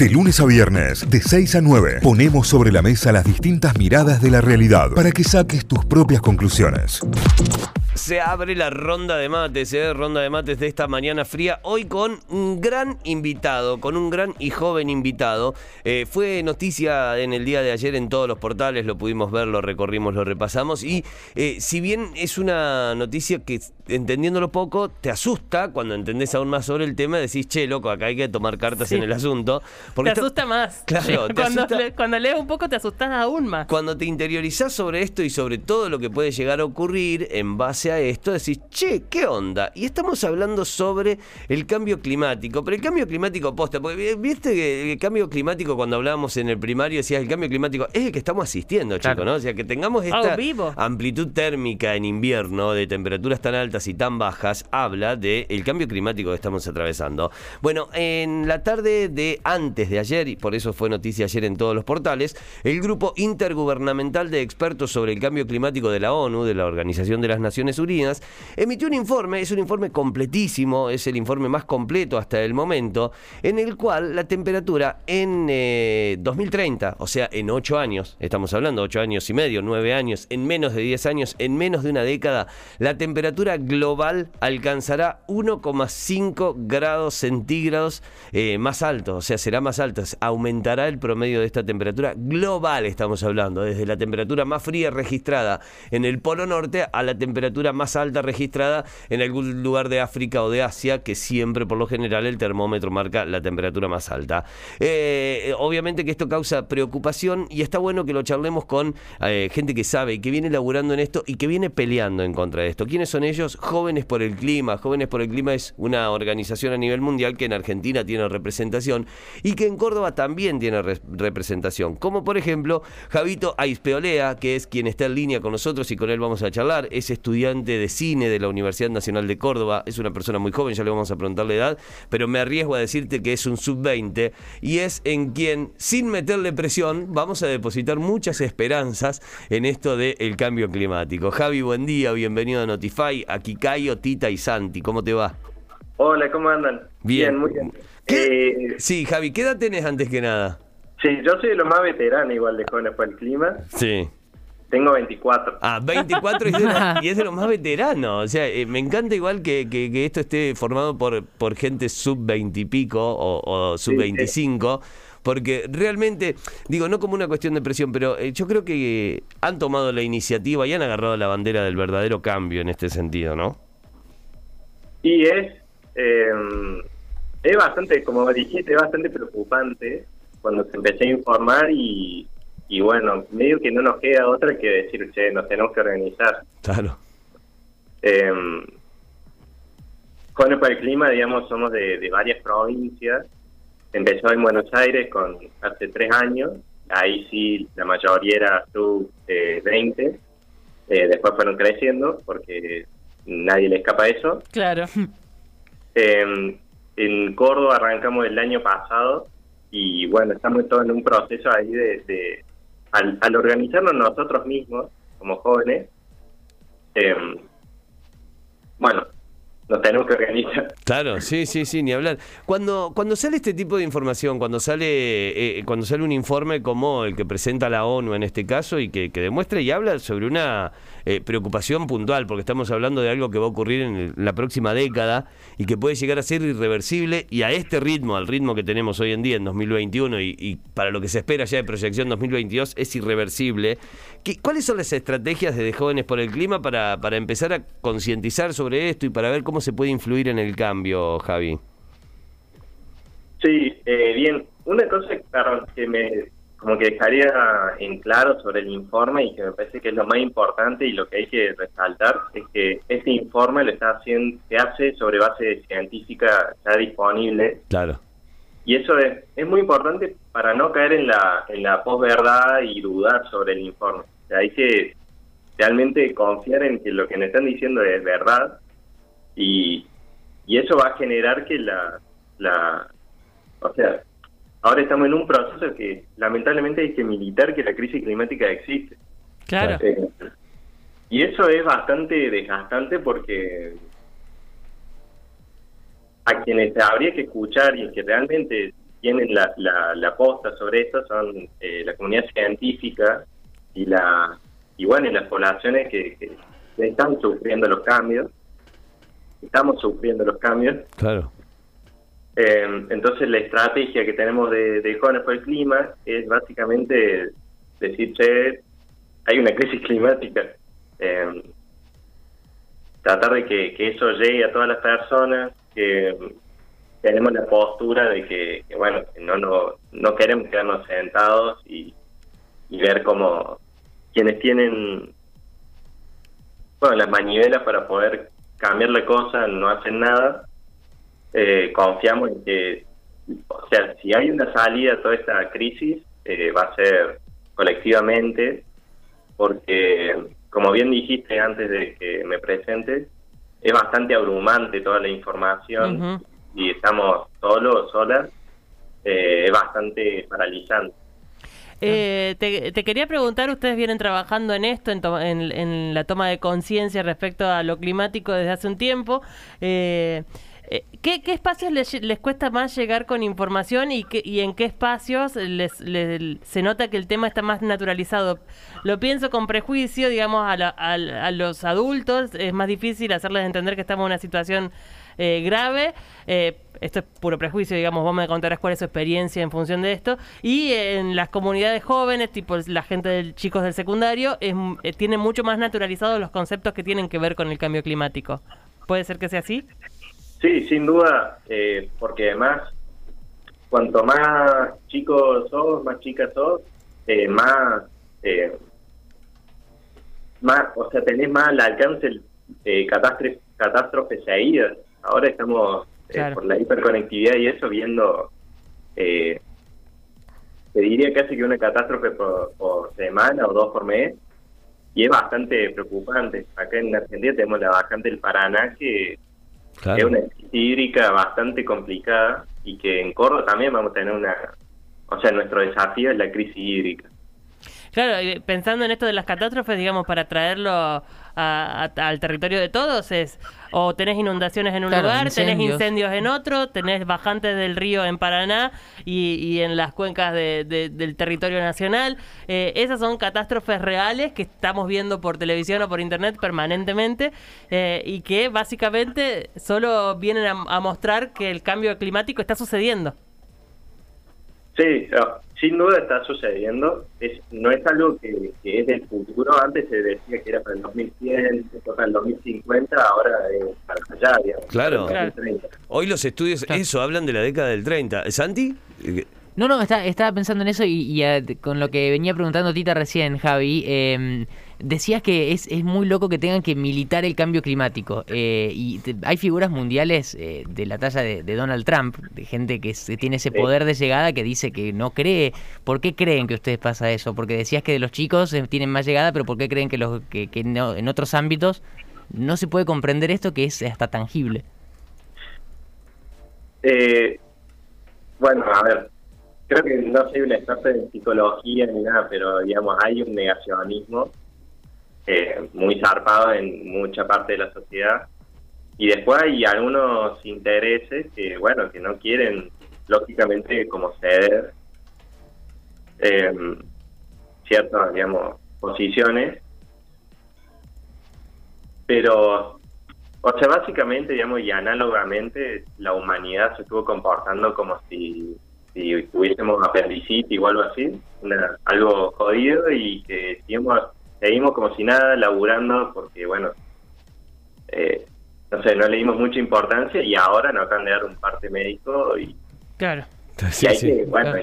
De lunes a viernes, de 6 a 9, ponemos sobre la mesa las distintas miradas de la realidad para que saques tus propias conclusiones. Se abre la ronda de mates, ¿eh? ronda de mates de esta mañana fría, hoy con un gran invitado, con un gran y joven invitado. Eh, fue noticia en el día de ayer en todos los portales, lo pudimos ver, lo recorrimos, lo repasamos. Y eh, si bien es una noticia que, entendiéndolo poco, te asusta cuando entendés aún más sobre el tema, decís, che, loco, acá hay que tomar cartas Sí. en el asunto. Te asusta más. Claro, te cuando, asusta- le- cuando lees un poco te asustas aún más. Cuando te interiorizás sobre esto y sobre todo lo que puede llegar a ocurrir en base a esto, decís, che, ¿qué onda? Y estamos hablando sobre el cambio climático, pero el cambio climático posta, porque vi- viste que el cambio climático cuando hablábamos en el primario decías el cambio climático es el que estamos asistiendo, chicos, Claro. ¿no? O sea, que tengamos Ah, esta vivo. amplitud térmica en invierno de temperaturas tan altas y tan bajas, habla del cambio climático que estamos atravesando. Bueno, en la tarde de antes de ayer, y por eso fue noticia ayer en todos los portales, el grupo intergubernamental de expertos sobre el cambio climático de la ONU, de la Organización de las Naciones Unidas, emitió un informe, es un informe completísimo, es el informe más completo hasta el momento, en el cual la temperatura en eh, 2030, o sea, en 8 años, estamos hablando 8 años y medio, 9 años, en menos de 10 años, en menos de una década, la temperatura global alcanzará 1,5 grados centígrados eh, más alto, o sea, será más alta, aumentará el promedio de esta temperatura global, estamos hablando, desde la temperatura más fría registrada en el Polo Norte a la temperatura más alta registrada en algún lugar de África o de Asia, que siempre por lo general el termómetro marca la temperatura más alta. Eh, obviamente que esto causa preocupación y está bueno que lo charlemos con eh, gente que sabe y que viene laburando en esto y que viene peleando en contra de esto. ¿Quiénes son ellos? Jóvenes por el Clima. Jóvenes por el Clima es una organización a nivel mundial que en Argentina tiene representación y que en Córdoba también tiene re- representación. Como por ejemplo Javito Aispeolea, que es quien está en línea con nosotros y con él vamos a charlar. Es estudiante de cine de la Universidad Nacional de Córdoba. Es una persona muy joven, ya le vamos a preguntar la edad, pero me arriesgo a decirte que es un sub-20 y es en quien, sin meterle presión, vamos a depositar muchas esperanzas en esto del cambio climático. Javi, buen día, bienvenido a Notify, Kikayo, Tita y Santi. ¿Cómo te va? Hola, ¿cómo andan? Bien. muy bien. ¿Qué? Eh, Sí, Javi, ¿qué edad tenés antes que nada? sí, yo soy de lo más veterano igual de Jóvenes por el Clima. Sí. Tengo 24. Ah, 24 y, es de lo- y es de los más veteranos. O sea, eh, me encanta igual que, que- que esto esté formado por, por gente sub 20 y pico o, o sub 25. Porque realmente, digo, no como una cuestión de presión, pero eh, yo creo que han tomado la iniciativa y han agarrado la bandera del verdadero cambio en este sentido, ¿no? Y es, eh, es bastante, como dijiste, es bastante preocupante cuando se empecé a informar y, y bueno, medio que no nos queda otra que decir, che, nos tenemos que organizar. Claro. Eh, por el Clima, digamos, somos de, de varias provincias. Empezó en Buenos Aires con hace tres años. Ahí sí, la mayoría era sub eh, 20. Eh, después fueron creciendo porque nadie le escapa eso. Claro. Eh, en Córdoba arrancamos el año pasado y bueno, estamos todos en un proceso ahí de, de- al, al organizarnos nosotros mismos como jóvenes, eh, bueno, nos tenemos que organizar. Claro, sí, sí, sí, ni hablar. Cuando, cuando sale este tipo de información, cuando sale, eh, cuando sale un informe como el que presenta la ONU en este caso y que, que demuestra y habla sobre una eh, preocupación puntual, porque estamos hablando de algo que va a ocurrir en, la próxima década y que puede llegar a ser irreversible y a este ritmo, al ritmo que tenemos hoy en día en 2021 y, y para lo que se espera ya de proyección 2022 es irreversible. ¿Qué- ¿Cuáles son las estrategias de Jóvenes por el Clima para, para empezar a concientizar sobre esto y para ver cómo se puede influir en el cambio, Javi? Sí, eh, bien. Una cosa que me como que dejaría en claro sobre el informe y que me parece que es lo más importante y lo que hay que resaltar es que este informe lo está haciendo, se hace sobre base científica ya disponible Claro. y eso es, es muy importante para no caer en la, en la posverdad y dudar sobre el informe. O sea, hay que realmente confiar en que lo que nos están diciendo es verdad y, y eso va a generar que la, la... O sea, ahora estamos en un proceso que lamentablemente hay que militar que la crisis climática existe. Claro. Eh, y eso es bastante desgastante porque a quienes habría que escuchar y que realmente tienen la, la, la posta sobre esto son eh, la comunidad científica y la y bueno y las poblaciones que, que están sufriendo los cambios estamos sufriendo los cambios Claro. eh, entonces la estrategia que tenemos de, de Jóvenes por el Clima es básicamente decir, che, hay una crisis climática. Eh, tratar de que, que eso llegue a todas las personas, que tenemos la postura de que, que, bueno, no, no, no queremos quedarnos sentados y, y ver cómo quienes tienen bueno, las manivelas para poder cambiar la cosa no hacen nada eh, confiamos en que, o sea, si hay una salida a toda esta crisis, eh, va a ser colectivamente, porque, como bien dijiste antes de que me presentes, es bastante abrumante toda la información y estamos solos, solas, eh, es bastante paralizante. Eh, te, quería preguntar, ustedes vienen trabajando en esto, en, to- en- la toma de conciencia respecto a lo climático desde hace un tiempo. Eh, eh, ¿qué, espacios les, cuesta más llegar con información y, qué- y en qué espacios les, les- se nota que el tema está más naturalizado? Lo pienso con prejuicio, digamos, a, la- a- a los adultos es más difícil hacerles entender que estamos en una situación eh, grave. Eh, esto es puro prejuicio, digamos, vos me contarás cuál es su experiencia en función de esto. Y en las comunidades jóvenes, tipo la gente de chicos del secundario, es, eh, tienen mucho más naturalizados los conceptos que tienen que ver con el cambio climático. ¿Puede ser que sea así? Sí, sin duda, eh, porque además, cuanto más chicos sos, más chicas sos, eh, más, eh, más, o sea, tenés más al alcance el, eh, catástrofe, catástrofes seguidas. Ahora estamos eh, por la hiperconectividad y eso viendo, eh, te diría casi que una catástrofe por, por semana o dos por mes, y es bastante preocupante. Acá en Argentina tenemos la bajante del Paraná que Claro. es una crisis hídrica bastante complicada y que en Córdoba también vamos a tener una... O sea, nuestro desafío es la crisis hídrica. Claro, pensando en esto de las catástrofes, digamos, para traerlo a- a- al territorio de todos, es o tenés inundaciones en un Claro, lugar, tenés incendios. incendios en otro, tenés bajantes del río en Paraná y, y en las cuencas de- de- del territorio nacional. Eh, esas son catástrofes reales que estamos viendo por televisión o por internet permanentemente eh, y que básicamente solo vienen a, a mostrar que el cambio climático está sucediendo. Sí, sin duda está sucediendo. Es, no es algo que, que es del futuro. Antes se decía que era para el 2100, después para el 2050, ahora es para allá, digamos. Claro. para el 2030. Hoy los estudios, Claro. eso, hablan de la década del 30. ¿Santi? No, no, está, estaba pensando en eso y, y, con lo que venía preguntando Tita recién, Javi, eh, decías que es, es muy loco que tengan que militar el cambio climático. eh, y te- hay figuras mundiales eh, de la talla de, de Donald Trump, de gente que se- tiene ese poder de llegada que dice que no cree. ¿Por qué creen que ustedes pasa eso? Porque decías que de los chicos eh, tienen más llegada, pero ¿por qué creen que, los, que, que no- en otros ámbitos no se puede comprender esto que es hasta tangible? Eh, bueno, a ver, creo que no soy un experto en psicología ni nada, pero digamos, hay un negacionismo eh, muy zarpado en mucha parte de la sociedad. Y después hay algunos intereses que, bueno, que no quieren, lógicamente, como ceder eh, ciertas, digamos, posiciones. Pero o sea, básicamente, digamos, y análogamente, la humanidad se estuvo comportando como si, si tuviésemos apendicitis o algo así, una- algo jodido y que seguimos, seguimos como si nada laburando porque, bueno, eh, no sé, no le dimos mucha importancia y ahora nos acaban de dar un parte médico y, Claro. sí, y hay sí. que, bueno,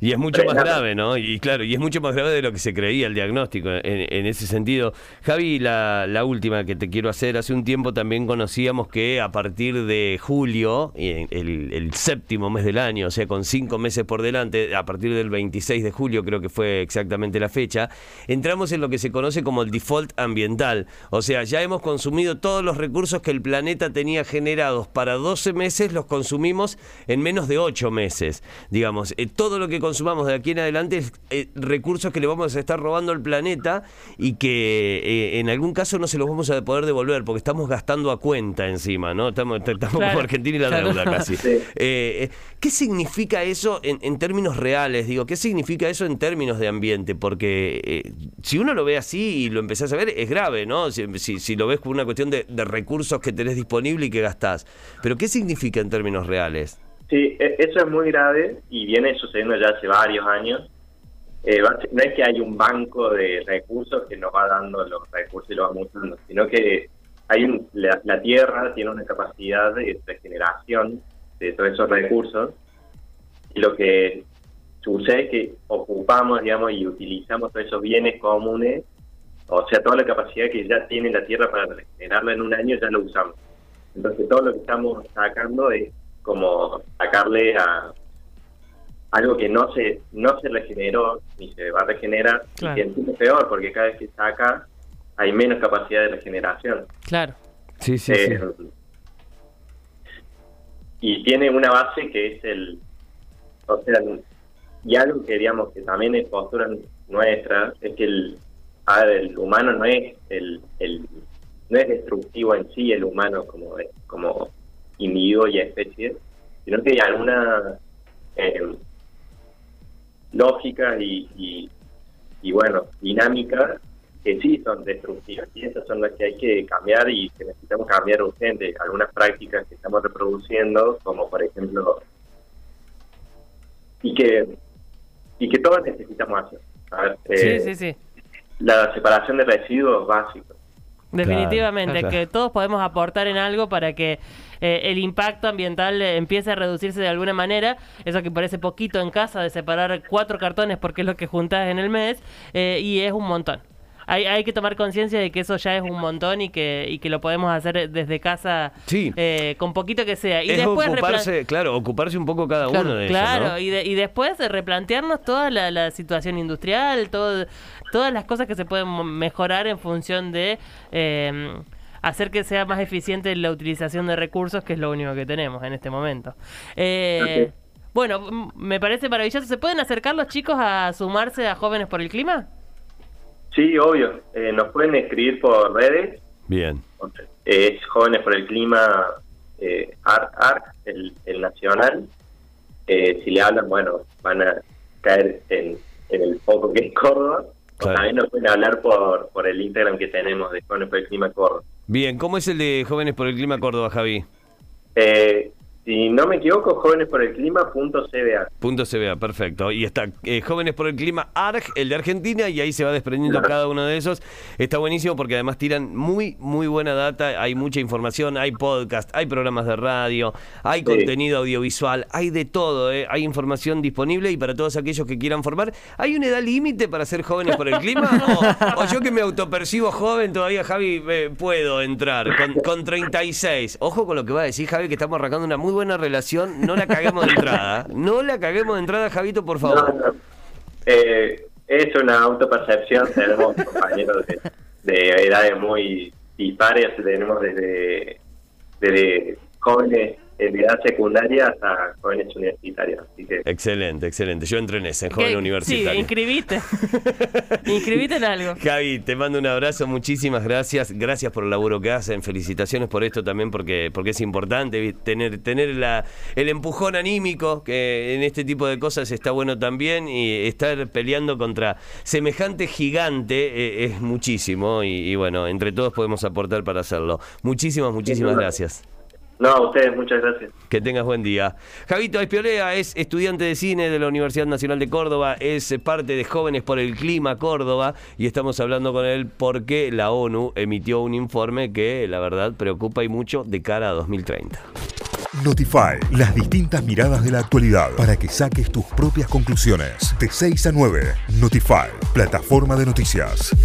Y es mucho más grave, ¿no? Y claro, y es mucho más grave de lo que se creía el diagnóstico en, en ese sentido. Javi, la, la última que te quiero hacer, hace un tiempo también conocíamos que a partir de julio, el, el séptimo mes del año, o sea, con cinco meses por delante, a partir del 26 de julio creo que fue exactamente la fecha, entramos en lo que se conoce como el default ambiental. O sea, ya hemos consumido todos los recursos que el planeta tenía generados para 12 meses, los consumimos en menos de 8 meses. Digamos, eh, todo lo que consumamos de aquí en adelante es eh, recursos que le vamos a estar robando al planeta y que eh, en algún caso no se los vamos a poder devolver porque estamos gastando a cuenta encima, ¿no? Estamos, estamos Claro. como Argentina y la Claro. deuda casi. Sí. Eh, eh, ¿Qué significa eso en, en términos reales? Digo, ¿qué significa eso en términos de ambiente? Porque eh, si uno lo ve así y lo empezás a ver, es grave, ¿no? Si, si- si lo ves como una cuestión de, de recursos que tenés disponible y que gastás. Pero ¿qué significa en términos reales? Sí, e- eso es muy grave y viene sucediendo ya hace varios años. Eh, no es que hay un banco de recursos que nos va dando los recursos y los vamos usando, sino que hay un, la, la Tierra tiene una capacidad de regeneración de todos esos recursos y lo que sucede es que ocupamos, digamos, y utilizamos todos esos bienes comunes, o sea, toda la capacidad que ya tiene la Tierra para regenerarla en un año ya lo usamos. Entonces todo lo que estamos sacando es como sacarle a algo que no se no se regeneró ni se va a regenerar Claro. y que es peor porque cada vez que saca hay menos capacidad de regeneración. Claro. Sí, sí, Eh, Y tiene una base que es el, o sea, y algo que digamos que también es postura nuestra, es que el, a ver, el humano no es el, el no es destructivo en sí el humano como como individuo y especie, sino que hay alguna eh, lógica y, y, y, bueno, dinámica que sí son destructivas y esas son las que hay que cambiar y que necesitamos cambiar urgente. Algunas prácticas que estamos reproduciendo, como por ejemplo, y que y que todos necesitamos hacer. A ver, eh, Sí, sí, sí. La separación de residuos básicos. Definitivamente, Claro. que todos podemos aportar en algo para que eh, el impacto ambiental eh, empiece a reducirse de alguna manera. Eso que parece poquito en casa de separar cuatro cartones porque es lo que juntás en el mes eh, y es un montón. Hay, hay que tomar conciencia de que eso ya es un montón y que, y que lo podemos hacer desde casa Sí. eh, con poquito que sea. Y es después ocuparse, claro, ocuparse un poco cada uno de Claro, ellos, ¿no? y, de- y después de replantearnos toda la, la situación industrial, todo, todas las cosas que se pueden mejorar en función de eh, hacer que sea más eficiente la utilización de recursos, que es lo único que tenemos en este momento. Eh, Bueno, me parece maravilloso. ¿Se pueden acercar los chicos a sumarse a Jóvenes por el Clima? Sí, obvio. Eh, nos pueden escribir por redes. Bien. Es Jóvenes por el Clima eh, ARC, ARC, el, el nacional. Eh, si le hablan, bueno, van a caer en, en el foco que es Córdoba. Claro. También nos pueden hablar por, por el Instagram que tenemos de Jóvenes por el Clima Córdoba. Bien, ¿cómo es el de Jóvenes por el Clima Córdoba, Javi? Eh, si no me equivoco, Jóvenes por el Clima.cba. Punto CBA, perfecto. Y está eh, Jóvenes por el Clima ARG, el de Argentina, y ahí se va desprendiendo cada uno de esos. Está buenísimo porque además tiran muy, muy buena data, hay mucha información, hay podcast, hay programas de radio, hay Sí. contenido audiovisual, hay de todo, ¿eh? hay información disponible y para todos aquellos que quieran formar. ¿Hay una edad límite para ser jóvenes por el clima? O, o yo que me autopercibo joven todavía, Javi, eh, puedo entrar con, con 36. Ojo con lo que va a decir Javi, que estamos arrancando una muy buena relación. No la caguemos de entrada. No la caguemos de entrada, Javito, por favor. No, no. Eh, es una autopercepción. Tenemos compañeros de, de edades muy dispares. Tenemos desde, desde jóvenes en edad secundaria hasta jóvenes universitarios. Así que Excelente, excelente. Yo entré en ese, en joven ¿Qué? Sí, universitario. inscribite. inscribite en algo. Javi, te mando un abrazo, muchísimas gracias. Gracias por el laburo que hacen. Felicitaciones por esto también porque, porque es importante tener, tener la, el empujón anímico, que en este tipo de cosas está bueno también. Y estar peleando contra semejante gigante eh, es muchísimo. Y, y bueno, entre todos podemos aportar para hacerlo. Muchísimas, muchísimas gracias. No, a ustedes muchas gracias. Que tengas buen día. Javito Espiolea es estudiante de cine de la Universidad Nacional de Córdoba, es parte de Jóvenes por el Clima Córdoba y estamos hablando con él porque la ONU emitió un informe que la verdad preocupa y mucho de cara a 2030. Notify, las distintas miradas de la actualidad para que saques tus propias conclusiones. De 6 a 9, Notify, plataforma de noticias.